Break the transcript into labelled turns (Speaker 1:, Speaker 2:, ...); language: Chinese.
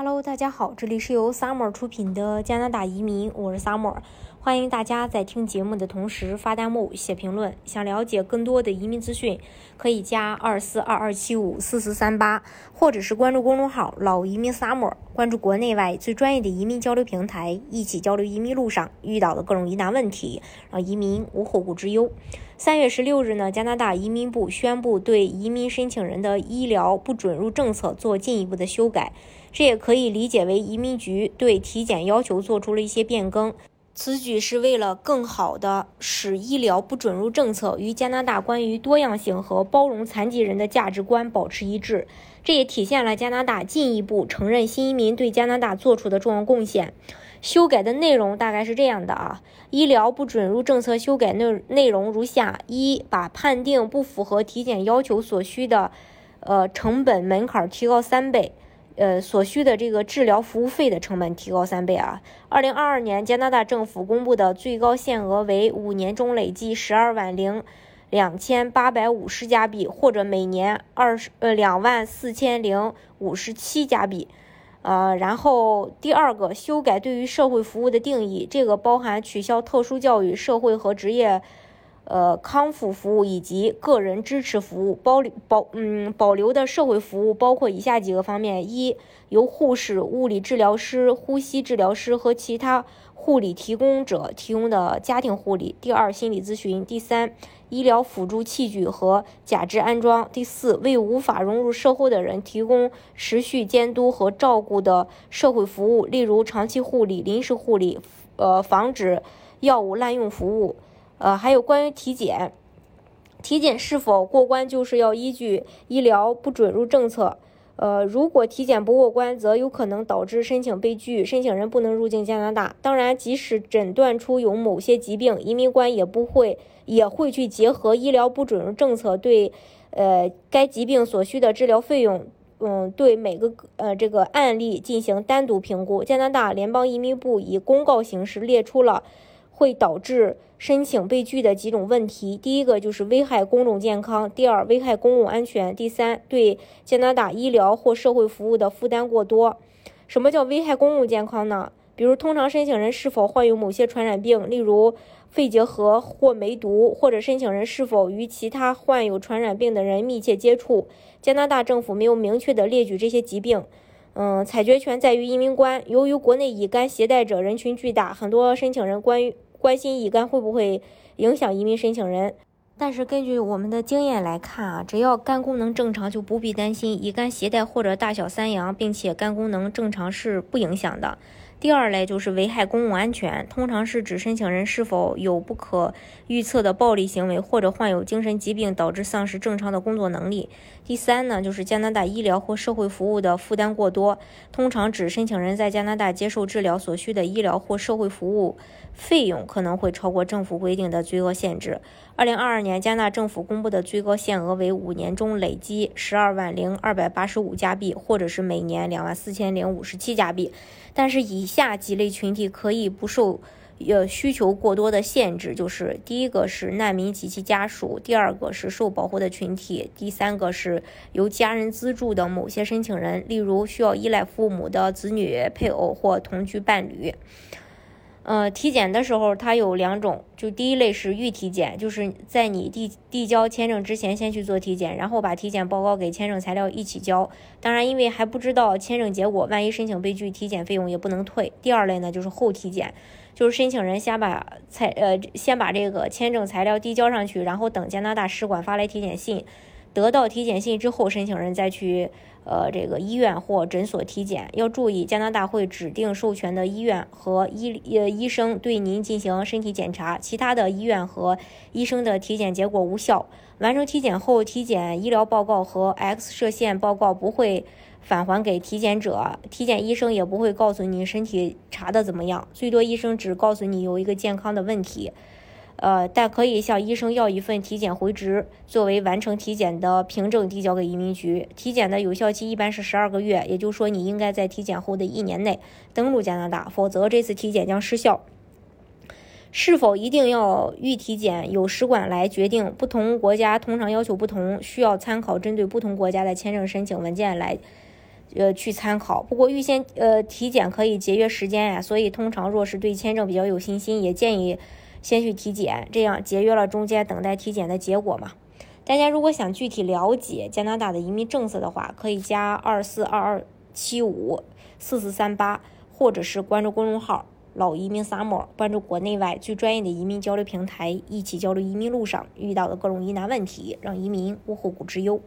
Speaker 1: Hello，大家好，这里是由 Summer 出品的加拿大移民，我是 Summer，欢迎大家在听节目的同时发弹幕、写评论。想了解更多的移民资讯，可以加二四二二七五四四三八，或者是关注公众号“老移民 Summer”，关注国内外最专业的移民交流平台，一起交流移民路上遇到的各种疑难问题，让移民无后顾之忧。三月十六日呢，加拿大移民部宣布对移民申请人的医疗不准入政策做进一步的修改。这也可以理解为移民局对体检要求做出了一些变更。此举是为了更好的使医疗不准入政策与加拿大关于多样性和包容残疾人的价值观保持一致。这也体现了加拿大进一步承认新移民对加拿大做出的重要贡献。修改的内容大概是这样的啊，医疗不准入政策修改内内容如下：一，把判定不符合体检要求所需的，呃，成本门槛提高三倍。呃，所需的这个治疗服务费的成本提高三倍啊！二零二二年加拿大政府公布的最高限额为五年中累计十二万零两千八百五十加币，或者每年二十呃两万四千零五十七加币。呃，然后第二个修改对于社会服务的定义，这个包含取消特殊教育、社会和职业。呃，康复服务以及个人支持服务保留保嗯保留的社会服务包括以下几个方面：一，由护士、物理治疗师、呼吸治疗师和其他护理提供者提供的家庭护理；第二，心理咨询；第三，医疗辅助器具和假肢安装；第四，为无法融入社会的人提供持续监督和照顾的社会服务，例如长期护理、临时护理，呃，防止药物滥用服务。呃，还有关于体检，体检是否过关，就是要依据医疗不准入政策。呃，如果体检不过关，则有可能导致申请被拒，申请人不能入境加拿大。当然，即使诊断出有某些疾病，移民官也不会也会去结合医疗不准入政策，对呃该疾病所需的治疗费用，嗯，对每个呃这个案例进行单独评估。加拿大联邦移民部以公告形式列出了。会导致申请被拒的几种问题，第一个就是危害公众健康，第二危害公共安全，第三对加拿大医疗或社会服务的负担过多。什么叫危害公共健康呢？比如通常申请人是否患有某些传染病，例如肺结核或梅毒，或者申请人是否与其他患有传染病的人密切接触。加拿大政府没有明确的列举这些疾病。嗯，采决权在于移民官。由于国内乙肝携带者人群巨大，很多申请人关于关心乙肝会不会影响移民申请人，但是根据我们的经验来看啊，只要肝功能正常，就不必担心乙肝携带或者大小三阳，并且肝功能正常是不影响的。第二类就是危害公共安全，通常是指申请人是否有不可预测的暴力行为，或者患有精神疾病导致丧失正常的工作能力。第三呢，就是加拿大医疗或社会服务的负担过多，通常指申请人在加拿大接受治疗所需的医疗或社会服务费用可能会超过政府规定的最高限制。二零二二年，加拿大政府公布的最高限额为五年中累积十二万零二百八十五加币，或者是每年两万四千零五十七加币。但是以下几类群体可以不受呃需求过多的限制，就是第一个是难民及其家属，第二个是受保护的群体，第三个是由家人资助的某些申请人，例如需要依赖父母的子女、配偶或同居伴侣。呃，体检的时候它有两种，就第一类是预体检，就是在你递递交签证之前先去做体检，然后把体检报告给签证材料一起交。当然，因为还不知道签证结果，万一申请被拒，体检费用也不能退。第二类呢，就是后体检，就是申请人先把材呃先把这个签证材料递交上去，然后等加拿大使馆发来体检信。得到体检信之后，申请人再去呃这个医院或诊所体检。要注意，加拿大会指定授权的医院和医呃医生对您进行身体检查，其他的医院和医生的体检结果无效。完成体检后，体检医疗报告和 X 射线报告不会返还给体检者，体检医生也不会告诉你身体查的怎么样，最多医生只告诉你有一个健康的问题。呃，但可以向医生要一份体检回执，作为完成体检的凭证递交给移民局。体检的有效期一般是十二个月，也就是说你应该在体检后的一年内登陆加拿大，否则这次体检将失效。是否一定要预体检，由使馆来决定。不同国家通常要求不同，需要参考针对不同国家的签证申请文件来呃去参考。不过预先呃体检可以节约时间呀，所以通常若是对签证比较有信心，也建议先去体检，这样节约了中间等待体检的结果嘛。大家如果想具体了解加拿大的移民政策的话，可以加二四二二七五四四三八，或者是关注公众号。老移民 summer，关注国内外最专业的移民交流平台，一起交流移民路上遇到的各种疑难问题，让移民无后顾之忧。